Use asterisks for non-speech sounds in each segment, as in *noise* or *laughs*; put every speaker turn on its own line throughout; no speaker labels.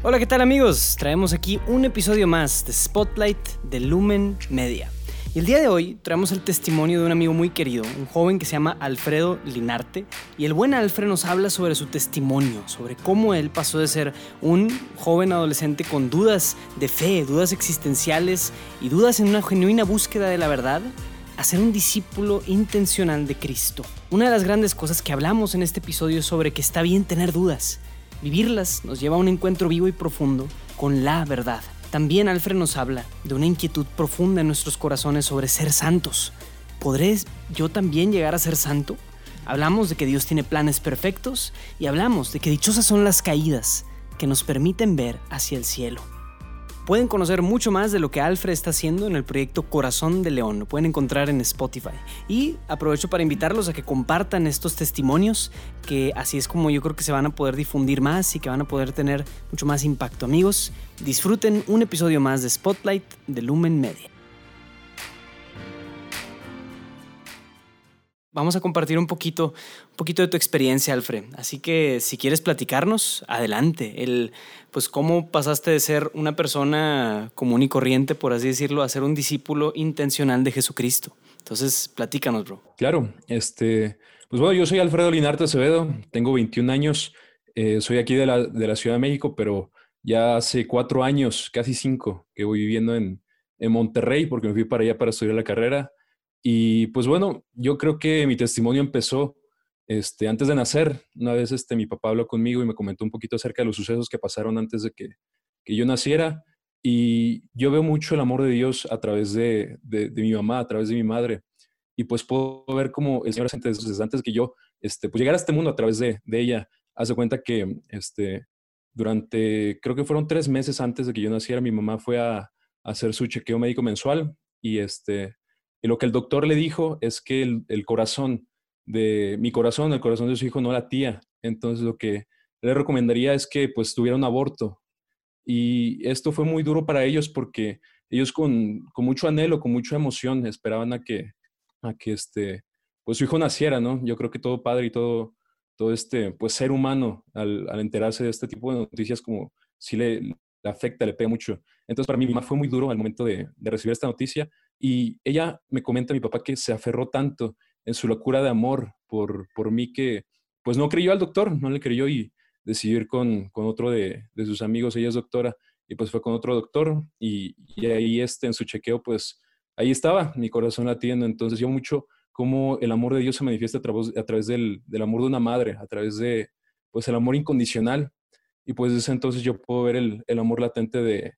Hola, ¿qué tal amigos? Traemos aquí un episodio más de Spotlight de Lumen Media. Y el día de hoy traemos el testimonio de un amigo muy querido, un joven que se llama Alfredo Linarte. Y el buen Alfred nos habla sobre su testimonio, sobre cómo él pasó de ser un joven adolescente con dudas de fe, dudas existenciales y dudas en una genuina búsqueda de la verdad, a ser un discípulo intencional de Cristo. Una de las grandes cosas que hablamos en este episodio es sobre que está bien tener dudas. Vivirlas nos lleva a un encuentro vivo y profundo con la verdad. También Alfred nos habla de una inquietud profunda en nuestros corazones sobre ser santos. ¿Podré yo también llegar a ser santo? Hablamos de que Dios tiene planes perfectos y hablamos de que dichosas son las caídas que nos permiten ver hacia el cielo. Pueden conocer mucho más de lo que Alfred está haciendo en el proyecto Corazón de León. Lo pueden encontrar en Spotify. Y aprovecho para invitarlos a que compartan estos testimonios, que así es como yo creo que se van a poder difundir más y que van a poder tener mucho más impacto. Amigos, disfruten un episodio más de Spotlight de Lumen Media. Vamos a compartir un poquito, un poquito de tu experiencia, Alfred. Así que si quieres platicarnos, adelante. El, pues cómo pasaste de ser una persona común y corriente, por así decirlo, a ser un discípulo intencional de Jesucristo. Entonces, platícanos, bro.
Claro, este, pues bueno, yo soy Alfredo Linarte Acevedo, tengo 21 años, eh, soy aquí de la, de la, Ciudad de México, pero ya hace cuatro años, casi cinco, que voy viviendo en, en Monterrey, porque me fui para allá para estudiar la carrera. Y pues bueno, yo creo que mi testimonio empezó este, antes de nacer. Una vez este, mi papá habló conmigo y me comentó un poquito acerca de los sucesos que pasaron antes de que, que yo naciera. Y yo veo mucho el amor de Dios a través de, de, mi mamá, a través de mi madre. Y pues puedo ver cómo el Señor antes, antes que yo este, pues llegara a este mundo a través de, de ella, hace cuenta que este, durante, creo que fueron tres meses antes de que yo naciera, mi mamá fue a hacer su chequeo médico mensual y este, y lo que el doctor le dijo es que el, corazón de mi corazón, el corazón de su hijo no latía. Entonces lo que le recomendaría es que pues tuviera un aborto. Y esto fue muy duro para ellos porque ellos con, con mucho anhelo, con mucha emoción esperaban a que, a que este, pues su hijo naciera, ¿no? Yo creo que todo padre y todo, todo este, pues ser humano al, al enterarse de este tipo de noticias como si le, afecta, le pega mucho. Entonces para mí fue muy duro al momento de recibir esta noticia y ella me comenta a mi papá que se aferró tanto en su locura de amor por, por mí que pues no creyó al doctor, no le creyó y decidió ir con, con otro de, de, sus amigos, ella es doctora, y pues fue con otro doctor y, y, ahí este, en su chequeo pues ahí estaba mi corazón latiendo, entonces yo mucho cómo el amor de Dios se manifiesta a través, a través del, del, amor de una madre, a través de pues el amor incondicional. Y pues desde entonces yo puedo ver el, el amor latente de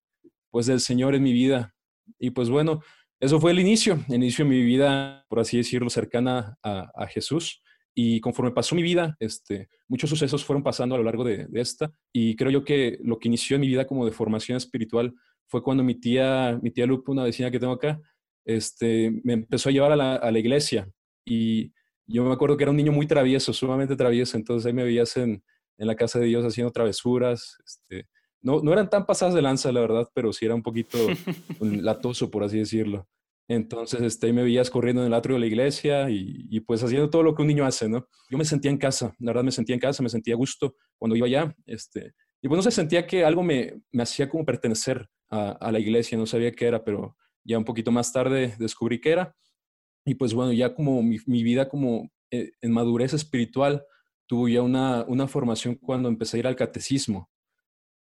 pues del Señor en mi vida. Y pues bueno, eso fue el inicio, el inicio de mi vida, por así decirlo, cercana a, Jesús. Y conforme pasó mi vida, este, muchos sucesos fueron pasando a lo largo de, esta. Y creo yo que lo que inició en mi vida como de formación espiritual fue cuando mi tía, mi tía Lupe, una vecina que tengo acá, este, me empezó a llevar a la, iglesia. Y yo me acuerdo que era un niño muy travieso, sumamente travieso. Entonces ahí me veías en, en la casa de Dios haciendo travesuras. Este, no, no eran tan pasadas de lanza, la verdad, pero sí era un poquito *laughs* latoso, por así decirlo. Entonces, este, me veías corriendo en el atrio de la iglesia y, y, pues haciendo todo lo que un niño hace, ¿no? Yo me sentía en casa, la verdad me sentía en casa, me sentía a gusto cuando iba allá, este, y pues no sé, sentía que algo me, me hacía como pertenecer a, a, la iglesia, no sabía qué era, pero ya un poquito más tarde descubrí qué era, y pues bueno, ya como mi, mi vida como eh, en madurez espiritual, tuvo ya una, una formación cuando empecé a ir al catecismo,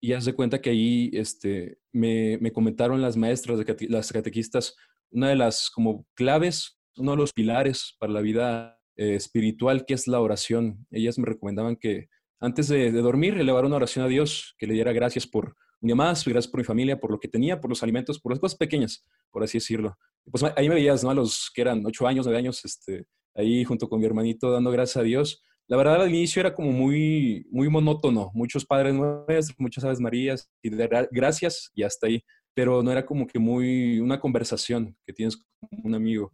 y haz de cuenta que ahí este, me, me comentaron las maestras, de las catequistas, una de las como claves, uno de los pilares para la vida eh, espiritual, que es la oración. Ellas me recomendaban que antes de, de, dormir, elevar una oración a Dios, que le diera gracias por un día más, gracias por mi familia, por lo que tenía, por los alimentos, por las cosas pequeñas, por así decirlo. Pues ahí me veías, ¿no? A los que eran ocho años, nueve años, este, ahí junto con mi hermanito dando gracias a Dios la verdad al inicio era como muy, muy monótono, muchos padres nuestros, muchas aves marías y de gracias y hasta ahí, pero no era como que muy una conversación que tienes con un amigo.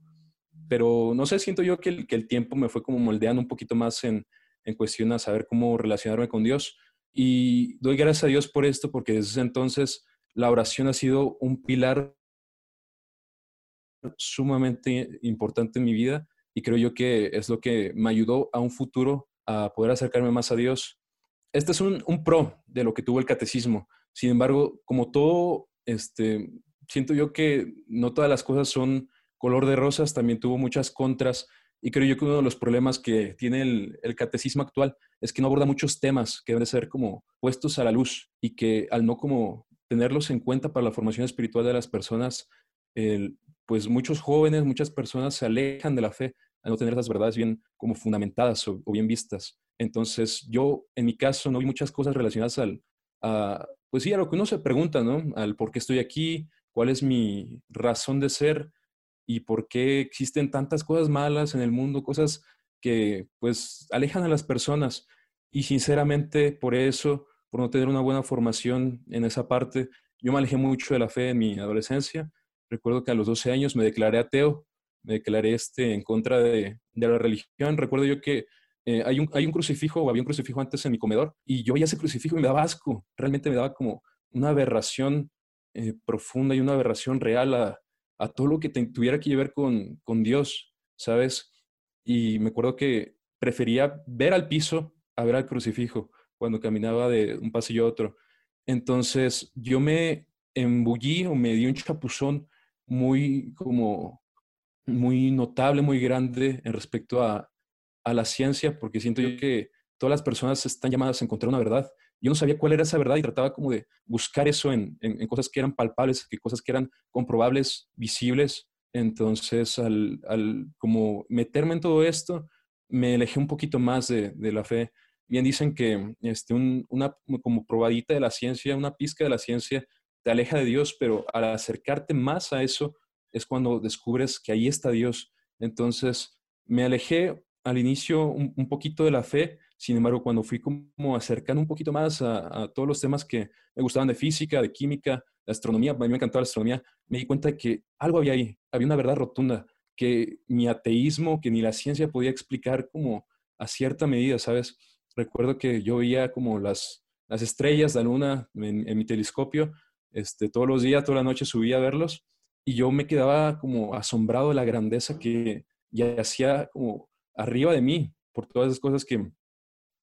Pero no sé, siento yo que el, que el tiempo me fue como moldeando un poquito más en, en cuestión a saber cómo relacionarme con Dios. Y doy gracias a Dios por esto, porque desde entonces la oración ha sido un pilar sumamente importante en mi vida y creo yo que es lo que me ayudó a un futuro a poder acercarme más a Dios. Este es un, un pro de lo que tuvo el catecismo. Sin embargo, como todo, este, siento yo que no todas las cosas son color de rosas, también tuvo muchas contras y creo yo que uno de los problemas que tiene el, catecismo actual es que no aborda muchos temas que deben ser como puestos a la luz y que al no como tenerlos en cuenta para la formación espiritual de las personas, pues muchos jóvenes, muchas personas se alejan de la fe al no tener esas verdades bien como fundamentadas o, bien vistas. Entonces yo, en mi caso, no vi muchas cosas relacionadas al, pues sí, a lo que uno se pregunta, ¿no? Al por qué estoy aquí, cuál es mi razón de ser y por qué existen tantas cosas malas en el mundo, cosas que pues alejan a las personas. Y sinceramente por eso, por no tener una buena formación en esa parte, yo me alejé mucho de la fe en mi adolescencia. Recuerdo que a los 12 años me declaré ateo, me declaré este, en contra de, la religión. Recuerdo yo que eh, hay, un, hay un crucifijo, o había un crucifijo antes en mi comedor, y yo veía ese crucifijo y me daba asco. Realmente me daba como una aberración eh, profunda y una aberración real a, a todo lo que tuviera que ver con, con Dios, ¿sabes? Y me acuerdo que prefería ver al piso a ver al crucifijo cuando caminaba de un pasillo a otro. Entonces yo me embullí o me di un chapuzón muy como muy notable, muy grande en respecto a, a la ciencia, porque siento yo que todas las personas están llamadas a encontrar una verdad yo no sabía cuál era esa verdad y trataba como de buscar eso en, en, cosas que eran palpables, que cosas que eran comprobables, visibles. Entonces, al, al, como meterme en todo esto, me alejé un poquito más de, de la fe. Bien dicen que este, una como probadita de la ciencia, una pizca de la ciencia, te aleja de Dios, pero al acercarte más a eso es cuando descubres que ahí está Dios. Entonces, me alejé al inicio un poquito de la fe, sin embargo, cuando fui como acercando un poquito más a, todos los temas que me gustaban de física, de química, de astronomía, a mí me encantaba la astronomía, me di cuenta de que algo había ahí, había una verdad rotunda, que mi ateísmo, que ni la ciencia podía explicar como a cierta medida, ¿sabes? Recuerdo que yo veía como las, las estrellas, la luna en, mi telescopio, este, todos los días, toda la noche subía a verlos y yo me quedaba como asombrado de la grandeza que ya hacía como arriba de mí por todas esas cosas que,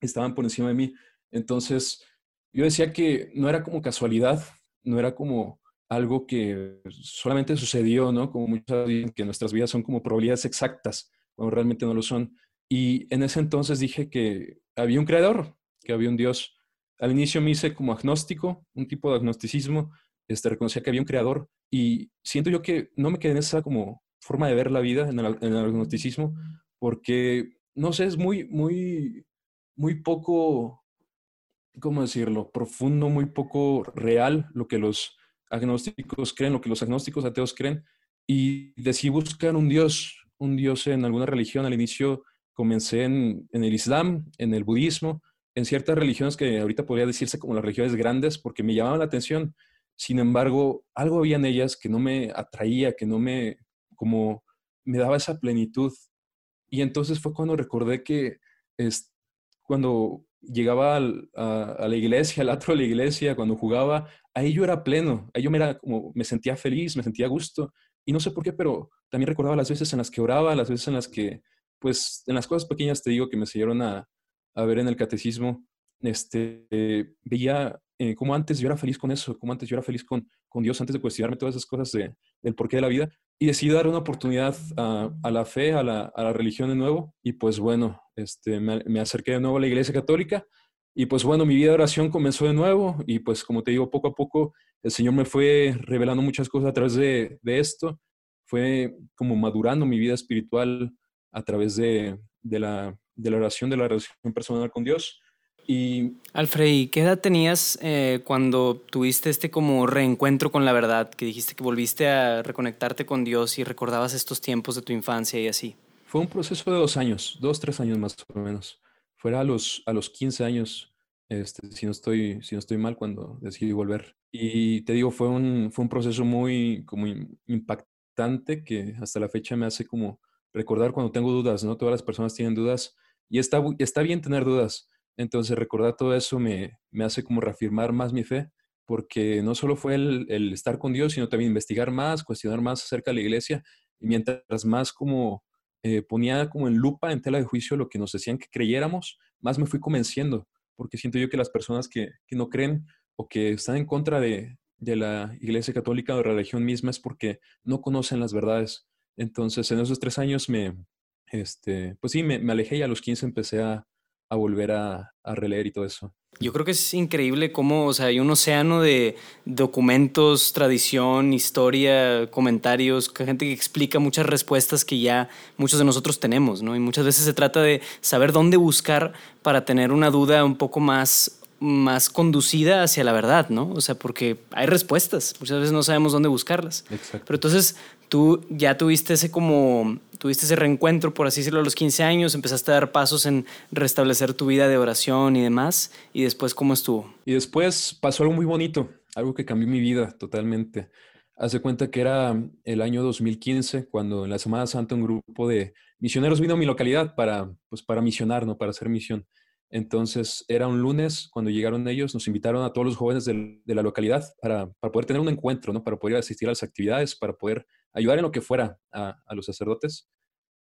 estaban por encima de mí. Entonces, yo decía que no era como casualidad, no era como algo que solamente sucedió, ¿no? Como muchas dicen que nuestras vidas son como probabilidades exactas, cuando realmente no lo son. Y en ese entonces dije que había un creador, que había un Dios. Al inicio me hice como agnóstico, un tipo de agnosticismo, este, reconocía que había un creador y siento yo que no me quedé en esa como forma de ver la vida en el, en agnosticismo, porque, no sé, es muy, muy muy poco, ¿cómo decirlo?, profundo, muy poco real lo que los agnósticos creen, lo que los agnósticos ateos creen, y decidí buscar un Dios, un Dios en alguna religión. Al inicio comencé en, en el Islam, en el budismo, en ciertas religiones que ahorita podría decirse como las religiones grandes, porque me llamaban la atención. Sin embargo, algo había en ellas que no me atraía, que no me, como, me daba esa plenitud. Y entonces fue cuando recordé que este, cuando llegaba a, la iglesia, al atro de la iglesia, cuando jugaba, ahí yo era pleno, ahí yo me, era como, me sentía feliz, me sentía a gusto. Y no sé por qué, pero también recordaba las veces en las que oraba, las veces en las que, pues, en las cosas pequeñas te digo que me enseñaron a, a ver en el catecismo, este, veía eh, cómo antes yo era feliz con eso, cómo antes yo era feliz con, Dios, antes de cuestionarme todas esas cosas de, del porqué de la vida. Y decidí dar una oportunidad a, la fe, a la, religión de nuevo. Y pues bueno, este, me, acerqué de nuevo a la iglesia católica. Y pues bueno, mi vida de oración comenzó de nuevo. Y pues como te digo, poco a poco el Señor me fue revelando muchas cosas a través de, esto. Fue como madurando mi vida espiritual a través de, la, de la oración, de la relación personal con Dios.
Y... Alfred, ¿qué edad tenías eh, cuando tuviste este como reencuentro con la verdad? Que dijiste que volviste a reconectarte con Dios y recordabas estos tiempos de tu infancia y así.
Fue un proceso de dos años, dos, tres años más o menos. Fuera a los, a los 15 años, este, si, no estoy, si no estoy mal, cuando decidí volver. Y te digo, fue un, fue un proceso muy como impactante que hasta la fecha me hace como recordar cuando tengo dudas, ¿no? Todas las personas tienen dudas y está, está bien tener dudas entonces recordar todo eso me, me hace como reafirmar más mi fe, porque no solo fue el, el, estar con Dios, sino también investigar más, cuestionar más acerca de la iglesia, y mientras más como eh, ponía como en lupa, en tela de juicio lo que nos decían que creyéramos, más me fui convenciendo, porque siento yo que las personas que, que no creen o que están en contra de, de la Iglesia Católica o de la religión misma es porque no conocen las verdades. Entonces, en esos tres años me, este, pues sí, me, alejé y a los 15 empecé a, a volver a, a, releer y todo eso.
Yo creo que es increíble cómo, o sea, hay un océano de documentos, tradición, historia, comentarios, gente que explica muchas respuestas que ya muchos de nosotros tenemos, ¿no? Y muchas veces se trata de saber dónde buscar para tener una duda un poco más más conducida hacia la verdad, ¿no? O sea, porque hay respuestas, muchas veces no sabemos dónde buscarlas.
Exacto.
Pero entonces tú ya tuviste ese como, tuviste ese reencuentro, por así decirlo, a los 15 años, empezaste a dar pasos en restablecer tu vida de oración y demás, y después, ¿cómo estuvo?
Y después pasó algo muy bonito, algo que cambió mi vida totalmente. Hace cuenta que era el año 2015, cuando en la Semana Santa un grupo de misioneros vino a mi localidad para, pues, para misionar, ¿no? Para hacer misión. Entonces era un lunes cuando llegaron ellos, nos invitaron a todos los jóvenes de, la localidad para, poder tener un encuentro, ¿no? para poder asistir a las actividades, para poder ayudar en lo que fuera a, los sacerdotes.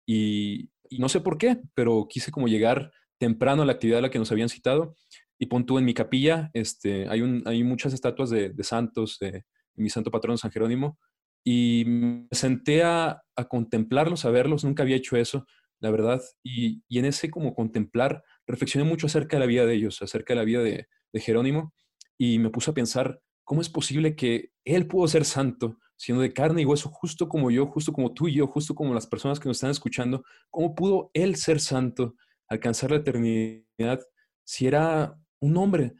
Y, no sé por qué, pero quise como llegar temprano a la actividad a la que nos habían citado y pon en mi capilla, este, hay, un, hay muchas estatuas de, santos, de, mi santo patrón San Jerónimo, y me senté a, a contemplarlos, a verlos, nunca había hecho eso, la verdad, y, y en ese como contemplar reflexioné mucho acerca de la vida de ellos, acerca de la vida de, Jerónimo, y me puse a pensar, ¿cómo es posible que él pudo ser santo, siendo de carne y hueso, justo como yo, justo como tú y yo, justo como las personas que nos están escuchando? ¿Cómo pudo él ser santo, alcanzar la eternidad, si era un hombre?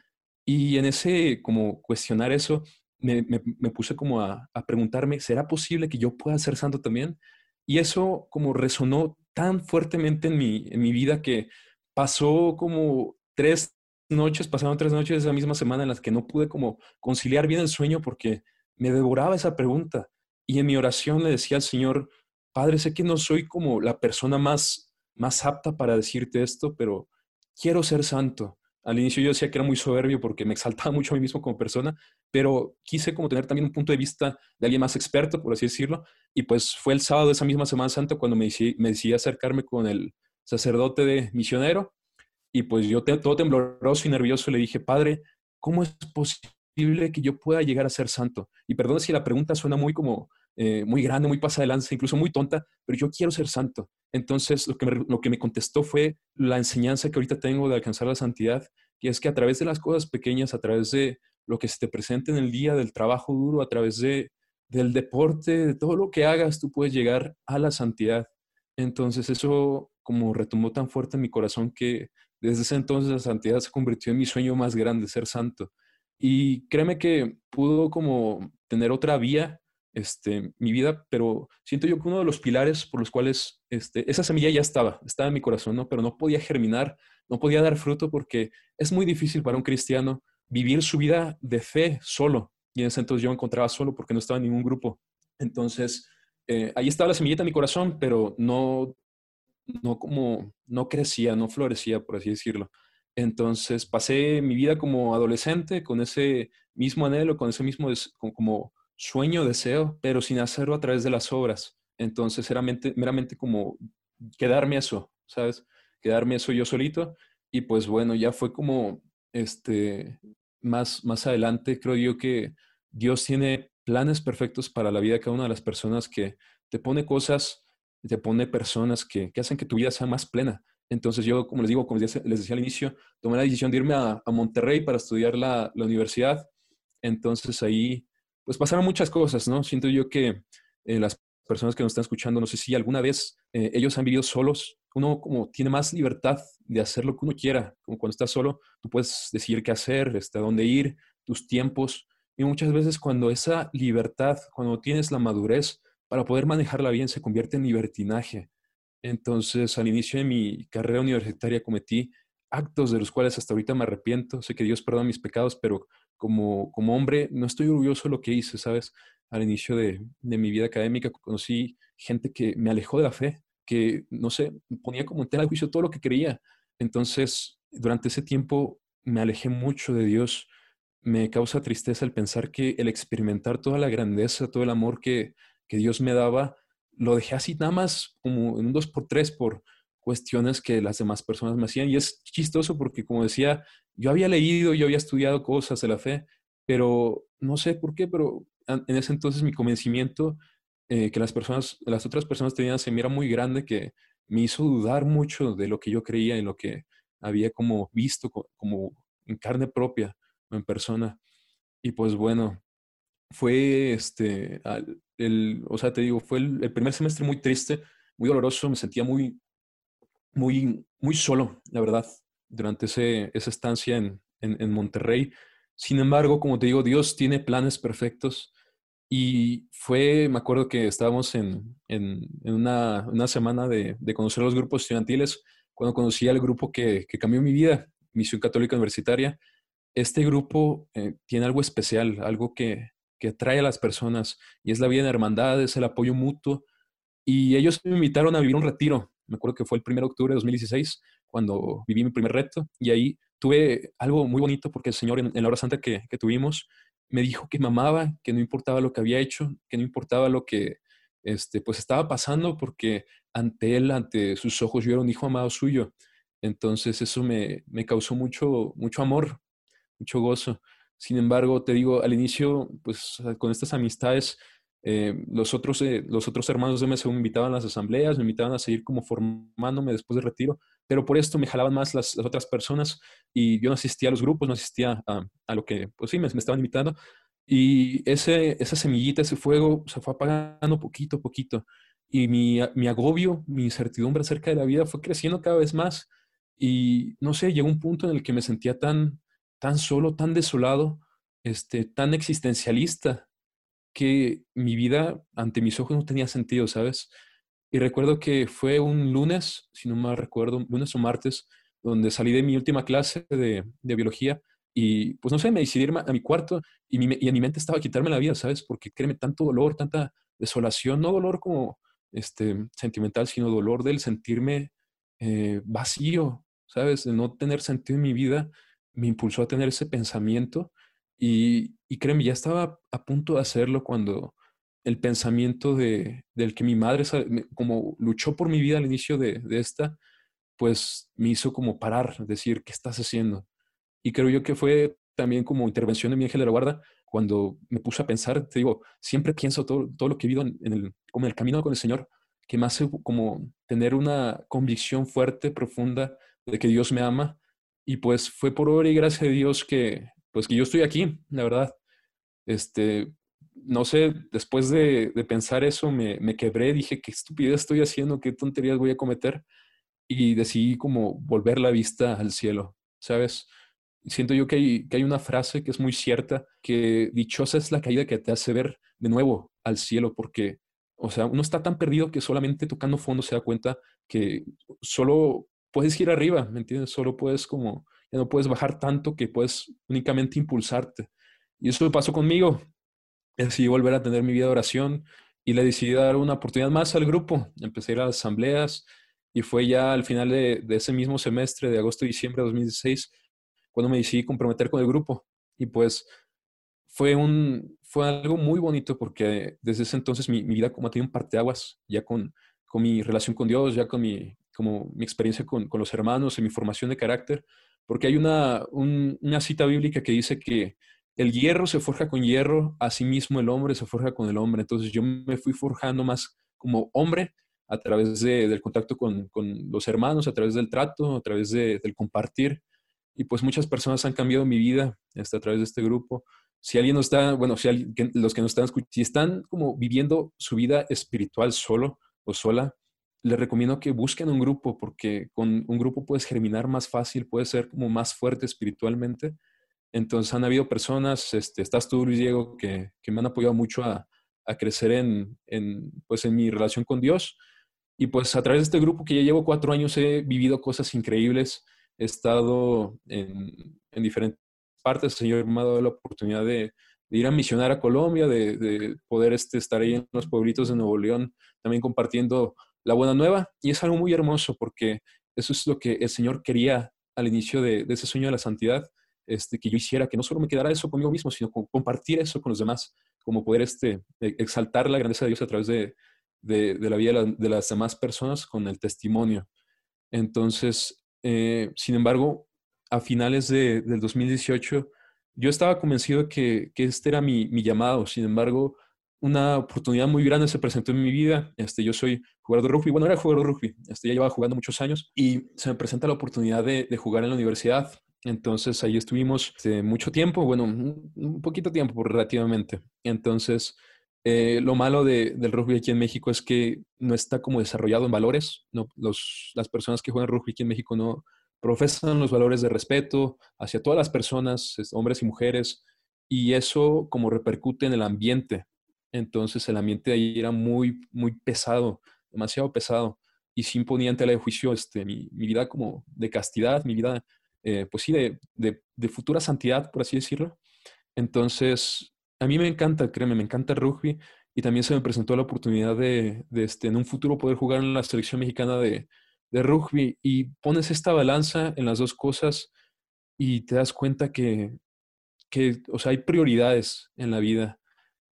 Y en ese, como cuestionar eso, me, me, me puse como a, a preguntarme, ¿será posible que yo pueda ser santo también? Y eso como resonó tan fuertemente en mi, en mi vida que pasó como tres noches, pasaron tres noches esa misma semana en las que no pude como conciliar bien el sueño porque me devoraba esa pregunta. Y en mi oración le decía al Señor, Padre, sé que no soy como la persona más, más apta para decirte esto, pero quiero ser santo. Al inicio yo decía que era muy soberbio porque me exaltaba *laughs* mucho a mí mismo como persona, pero quise como tener también un punto de vista de alguien más experto, por así decirlo. Y pues fue el sábado de esa misma Semana Santa cuando me decidí, me decidí acercarme con el, sacerdote de misionero, y pues yo todo tembloroso y nervioso le dije, Padre, ¿cómo es posible que yo pueda llegar a ser santo? Y perdón si la pregunta suena muy como, eh, muy grande, muy pasa de lanza, incluso muy tonta, pero yo quiero ser santo. Entonces lo que, me, lo que me contestó fue la enseñanza que ahorita tengo de alcanzar la santidad, que es que a través de las cosas pequeñas, a través de lo que se te presente en el día, del trabajo duro, a través de, del deporte, de todo lo que hagas, tú puedes llegar a la santidad. Entonces eso como retumbó tan fuerte en mi corazón que desde ese entonces la santidad se convirtió en mi sueño más grande, ser santo. Y créeme que pudo como tener otra vía este, mi vida, pero siento yo que uno de los pilares por los cuales este, esa semilla ya estaba, estaba en mi corazón, ¿no? pero no podía germinar, no podía dar fruto porque es muy difícil para un cristiano vivir su vida de fe solo. Y en ese entonces yo me encontraba solo porque no estaba en ningún grupo. Entonces, eh, ahí estaba la semillita en mi corazón, pero no no como, no crecía, no florecía, por así decirlo. Entonces pasé mi vida como adolescente con ese mismo anhelo, con ese mismo como sueño, deseo, pero sin hacerlo a través de las obras. Entonces era meramente como quedarme eso, ¿sabes? Quedarme eso yo solito. Y pues bueno, ya fue como, este, más, más adelante creo yo que Dios tiene planes perfectos para la vida de cada una de las personas que te pone cosas te pone personas que, que, hacen que tu vida sea más plena. Entonces yo, como les digo, como les decía al inicio, tomé la decisión de irme a, a Monterrey para estudiar la, la, universidad. Entonces ahí, pues pasaron muchas cosas, ¿no? Siento yo que eh, las personas que nos están escuchando, no sé si alguna vez eh, ellos han vivido solos, uno como tiene más libertad de hacer lo que uno quiera, como cuando estás solo, tú puedes decidir qué hacer, hasta dónde ir, tus tiempos, y muchas veces cuando esa libertad, cuando tienes la madurez, para poder manejarla bien se convierte en libertinaje. Entonces, al inicio de mi carrera universitaria cometí actos de los cuales hasta ahorita me arrepiento. Sé que Dios perdona mis pecados, pero como, como hombre no estoy orgulloso de lo que hice, ¿sabes? Al inicio de, de mi vida académica conocí gente que me alejó de la fe, que, no sé, ponía como en tela de juicio todo lo que creía. Entonces, durante ese tiempo me alejé mucho de Dios. Me causa tristeza el pensar que el experimentar toda la grandeza, todo el amor que, que Dios me daba, lo dejé así nada más como en un dos por tres por cuestiones que las demás personas me hacían. Y es chistoso porque, como decía, yo había leído, yo había estudiado cosas de la fe, pero no sé por qué, pero en ese entonces mi convencimiento eh, que las personas, las otras personas tenían se me era muy grande que me hizo dudar mucho de lo que yo creía y lo que había como visto como en carne propia o en persona. Y pues bueno, fue este, el, o sea, te digo, fue el, primer semestre muy triste, muy doloroso, me sentía muy, muy, muy solo, la verdad, durante ese, esa estancia en, Monterrey. Sin embargo, como te digo, Dios tiene planes perfectos y fue, me acuerdo que estábamos en, una, semana de, de, conocer los grupos estudiantiles, cuando conocí al grupo que, que cambió mi vida, Misión Católica Universitaria. Este grupo eh, tiene algo especial, algo que, que atrae a las personas y es la vida en hermandad, es el apoyo mutuo. Y ellos me invitaron a vivir un retiro. Me acuerdo que fue el 1 de octubre de 2016 cuando viví mi primer reto y ahí tuve algo muy bonito porque el Señor en, la hora santa que, que, tuvimos me dijo que me amaba, que no importaba lo que había hecho, que no importaba lo que este, pues estaba pasando porque ante Él, ante sus ojos, yo era un hijo amado suyo. Entonces eso me, me causó mucho, mucho amor, mucho gozo. Sin embargo, te digo, al inicio, pues con estas amistades, eh, los, otros, eh, los otros hermanos de MSU me invitaban a las asambleas, me invitaban a seguir como formándome después del retiro, pero por esto me jalaban más las, otras personas y yo no asistía a los grupos, no asistía a, lo que, pues sí, me, estaban invitando. Y ese, esa semillita, ese fuego se fue apagando poquito a poquito. Y mi, mi agobio, mi incertidumbre acerca de la vida fue creciendo cada vez más. Y no sé, llegó un punto en el que me sentía tan, tan solo, tan desolado, este, tan existencialista, que mi vida ante mis ojos no tenía sentido, ¿sabes? Y recuerdo que fue un lunes, si no mal recuerdo, lunes o martes, donde salí de mi última clase de, de biología y pues no sé, me decidí ir a mi cuarto y, mi, y en mi mente estaba quitarme la vida, ¿sabes? Porque créeme, tanto dolor, tanta desolación, no dolor como este, sentimental, sino dolor del sentirme eh, vacío, ¿sabes? De no tener sentido en mi vida me impulsó a tener ese pensamiento y, y créeme, ya estaba a punto de hacerlo cuando el pensamiento de, del que mi madre como luchó por mi vida al inicio de, de esta, pues me hizo como parar, decir, ¿qué estás haciendo? Y creo yo que fue también como intervención de mi ángel de la guarda cuando me puse a pensar, te digo, siempre pienso todo, todo lo que he vivido en, el, como en el camino con el Señor, que me hace como tener una convicción fuerte, profunda de que Dios me ama y pues fue por obra y gracia de Dios que, pues que yo estoy aquí, la verdad. Este, no sé, después de, pensar eso me, me, quebré, dije, qué estupidez estoy haciendo, qué tonterías voy a cometer. Y decidí como volver la vista al cielo, ¿sabes? Siento yo que hay, que hay una frase que es muy cierta, que dichosa es la caída que te hace ver de nuevo al cielo, porque, o sea, uno está tan perdido que solamente tocando fondo se da cuenta que solo puedes ir arriba, ¿me entiendes? Solo puedes como, ya no puedes bajar tanto que puedes únicamente impulsarte. Y eso pasó conmigo. Decidí volver a tener mi vida de oración y le decidí dar una oportunidad más al grupo. Empecé a ir a las asambleas y fue ya al final de, ese mismo semestre, de agosto y diciembre de 2016, cuando me decidí comprometer con el grupo. Y pues fue, un, fue algo muy bonito porque desde ese entonces mi, vida como ha tenido un parteaguas ya con, con mi relación con Dios, ya con mi, como mi experiencia con, con, los hermanos y mi formación de carácter, porque hay una, una cita bíblica que dice que el hierro se forja con hierro, asimismo el hombre se forja con el hombre. Entonces yo me fui forjando más como hombre a través de, del contacto con, con, los hermanos, a través del trato, a través de, del compartir. Y pues muchas personas han cambiado mi vida este, a través de este grupo. Si alguien no está, bueno, si alguien, los que nos están escuchando, si están como viviendo su vida espiritual solo o sola, les recomiendo que busquen un grupo porque con un grupo puedes germinar más fácil, puedes ser como más fuerte espiritualmente. Entonces han habido personas, este, estás tú, Luis Diego, que, que me han apoyado mucho a, a crecer en, en, pues en mi relación con Dios. Y pues a través de este grupo que ya llevo cuatro años he vivido cosas increíbles. He estado en, en diferentes partes. El Señor me ha dado la oportunidad de, de ir a misionar a Colombia, de, de poder este, estar ahí en los pueblitos de Nuevo León, también compartiendo la buena nueva. Y es algo muy hermoso porque eso es lo que el Señor quería al inicio de, ese sueño de la santidad, este, que yo hiciera, que no solo me quedara eso conmigo mismo, sino compartir eso con los demás, como poder este, e, exaltar la grandeza de Dios a través de, la vida de, las demás personas con el testimonio. Entonces, eh, sin embargo, a finales del 2018 yo estaba convencido de que, que este era mi, mi, llamado. Sin embargo, una oportunidad muy grande se presentó en mi vida. Este, yo soy jugador de rugby. Bueno, era jugador de rugby. Este, ya llevaba jugando muchos años y se me presenta la oportunidad de, jugar en la universidad. Entonces ahí estuvimos este, mucho tiempo, bueno, un, poquito tiempo relativamente. Entonces, eh, lo malo de, del rugby aquí en México es que no está como desarrollado en valores. No, los, las personas que juegan rugby aquí en México no profesan los valores de respeto hacia todas las personas, hombres y mujeres, y eso como repercute en el ambiente. Entonces el ambiente ahí era muy, muy pesado, demasiado pesado, y sin ponía en tela de juicio este, mi, mi vida como de castidad, mi vida eh, pues sí, de, de, futura santidad, por así decirlo. Entonces, a mí me encanta, créeme, me encanta el rugby y también se me presentó la oportunidad de, de este, en un futuro poder jugar en la selección mexicana de, de rugby y pones esta balanza en las dos cosas y te das cuenta que, que, o sea, hay prioridades en la vida.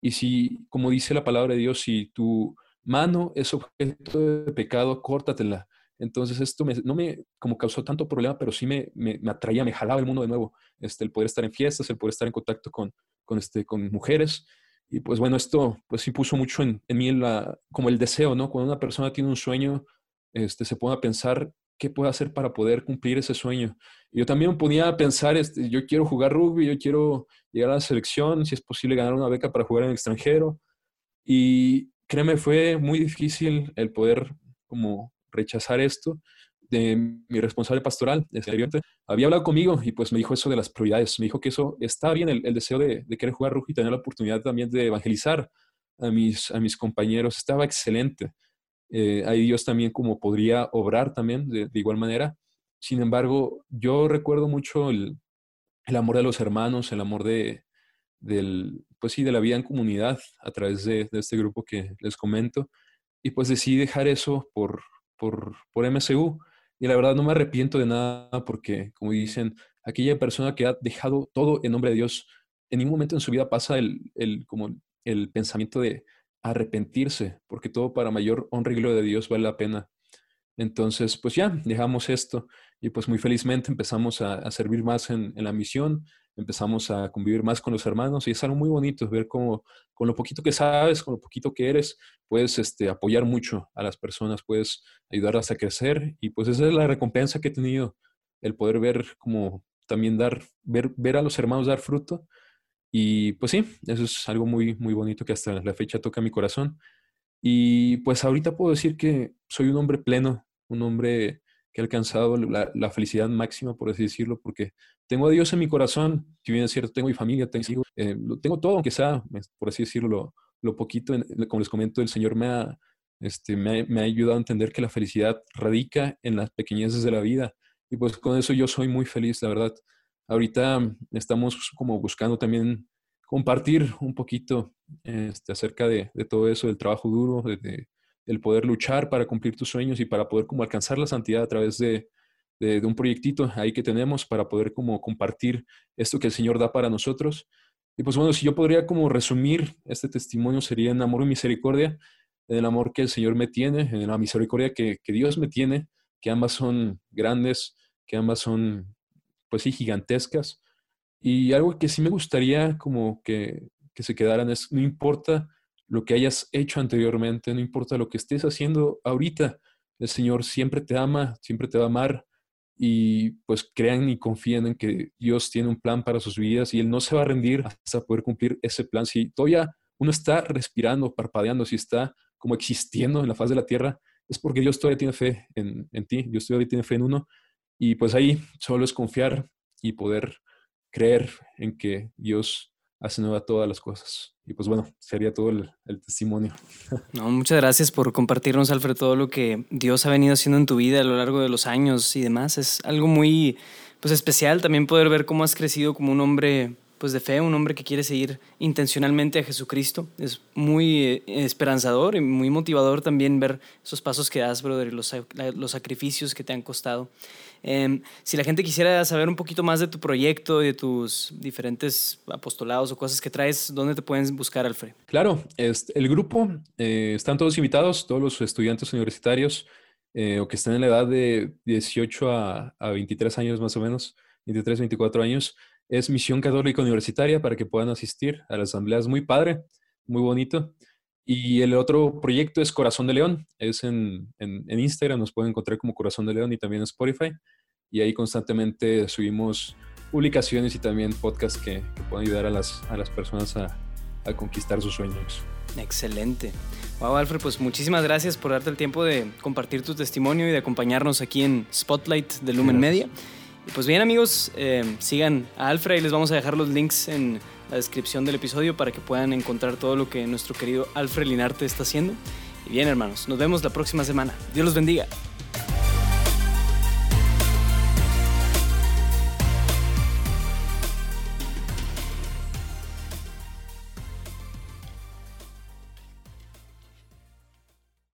Y si, como dice la palabra de Dios, si tu mano es objeto de pecado, córtatela. Entonces esto no me como causó tanto problema, pero sí me, me, atraía, me jalaba el mundo de nuevo. Este, el poder estar en fiestas, el poder estar en contacto con, con, este, con mujeres. Y pues bueno, esto pues sí puso mucho en, en mí la, como el deseo, ¿no? Cuando una persona tiene un sueño, este, se pone a pensar qué puede hacer para poder cumplir ese sueño. Yo también me ponía a pensar, este, yo quiero jugar rugby, yo quiero llegar a la selección, si es posible ganar una beca para jugar en el extranjero. Y créeme, fue muy difícil el poder como rechazar esto de mi responsable pastoral. Había hablado conmigo y pues me dijo eso de las prioridades. Me dijo que eso está bien, el, deseo de, querer jugar rugby y tener la oportunidad también de evangelizar a mis, a mis compañeros. Estaba excelente. Eh, ahí Dios también como podría obrar también de, igual manera. Sin embargo, yo recuerdo mucho el, amor de los hermanos, el amor de, del, pues sí, de la vida en comunidad a través de, de este grupo que les comento. Y pues decidí dejar eso por, por, por MSU. Y la verdad no me arrepiento de nada porque, como dicen, aquella persona que ha dejado todo en nombre de Dios, en ningún momento en su vida pasa el, el, como el pensamiento de arrepentirse, porque todo para mayor honra y gloria de Dios vale la pena. Entonces, pues ya, dejamos esto y pues muy felizmente empezamos a, servir más en, la misión, empezamos a convivir más con los hermanos y es algo muy bonito ver cómo con lo poquito que sabes, con lo poquito que eres, puedes este, apoyar mucho a las personas, puedes ayudarlas a crecer y pues esa es la recompensa que he tenido, el poder ver como también dar, ver, ver a los hermanos dar fruto. Y pues sí, eso es algo muy, muy bonito que hasta la fecha toca mi corazón. Y pues ahorita puedo decir que soy un hombre pleno, un hombre que ha alcanzado la, felicidad máxima, por así decirlo, porque tengo a Dios en mi corazón, si bien es cierto, tengo mi familia, tengo, eh, tengo todo, aunque sea, por así decirlo, lo, lo poquito, como les comento, el Señor me ha, este, me, me, ha ayudado a entender que la felicidad radica en las pequeñeces de la vida. Y pues con eso yo soy muy feliz, la verdad. Ahorita estamos como buscando también compartir un poquito este, acerca de, todo eso, del trabajo duro, de, de, el poder luchar para cumplir tus sueños y para poder como alcanzar la santidad a través de, un proyectito ahí que tenemos para poder como compartir esto que el Señor da para nosotros. Y pues bueno, si yo podría como resumir este testimonio sería en amor y misericordia, en el amor que el Señor me tiene, en la misericordia que Dios me tiene, que ambas son grandes, que ambas son pues sí gigantescas. Y algo que sí me gustaría como que, que se quedaran es, no importa lo que hayas hecho anteriormente, no importa lo que estés haciendo ahorita, el Señor siempre te ama, siempre te va a amar y pues crean y confíen en que Dios tiene un plan para sus vidas y Él no se va a rendir hasta poder cumplir ese plan. Si todavía uno está respirando, parpadeando, si está como existiendo en la faz de la tierra, es porque Dios todavía tiene fe en, en ti, Dios todavía tiene fe en uno y pues ahí solo es confiar y poder creer en que Dios hace nueva todas las cosas. Y pues bueno, sería todo el, testimonio. *laughs*
No, muchas gracias por compartirnos, Alfred, todo lo que Dios ha venido haciendo en tu vida a lo largo de los años y demás. Es algo muy pues, especial también poder ver cómo has crecido como un hombre pues de fe, un hombre que quiere seguir intencionalmente a Jesucristo. Es muy eh, esperanzador y muy motivador también ver esos pasos que das, brother, y los, los sacrificios que te han costado. Em, si la gente quisiera saber un poquito más de tu proyecto y de tus diferentes apostolados o cosas que traes, ¿dónde te pueden buscar, Alfred?
Claro, el grupo, eh, están todos invitados, todos los estudiantes universitarios eh, o que están en la edad de 18 a, a 23 años más o menos, 23, 24 años es Misión Católica Universitaria para que puedan asistir a las asambleas. Muy padre, muy bonito. Y el otro proyecto es Corazón de León. Es en, en, Instagram, nos pueden encontrar como Corazón de León y también en Spotify. Y ahí constantemente subimos publicaciones y también podcasts que, pueden ayudar a las, a las personas a, a conquistar sus sueños.
Excelente. Wow, Alfred, pues muchísimas gracias por darte el tiempo de compartir tu testimonio y de acompañarnos aquí en Spotlight de Lumen Media. Y pues bien amigos, eh, sigan a Alfred y les vamos a dejar los links en la descripción del episodio para que puedan encontrar todo lo que nuestro querido Alfred Linarte está haciendo. Y bien hermanos, nos vemos la próxima semana. Dios los bendiga.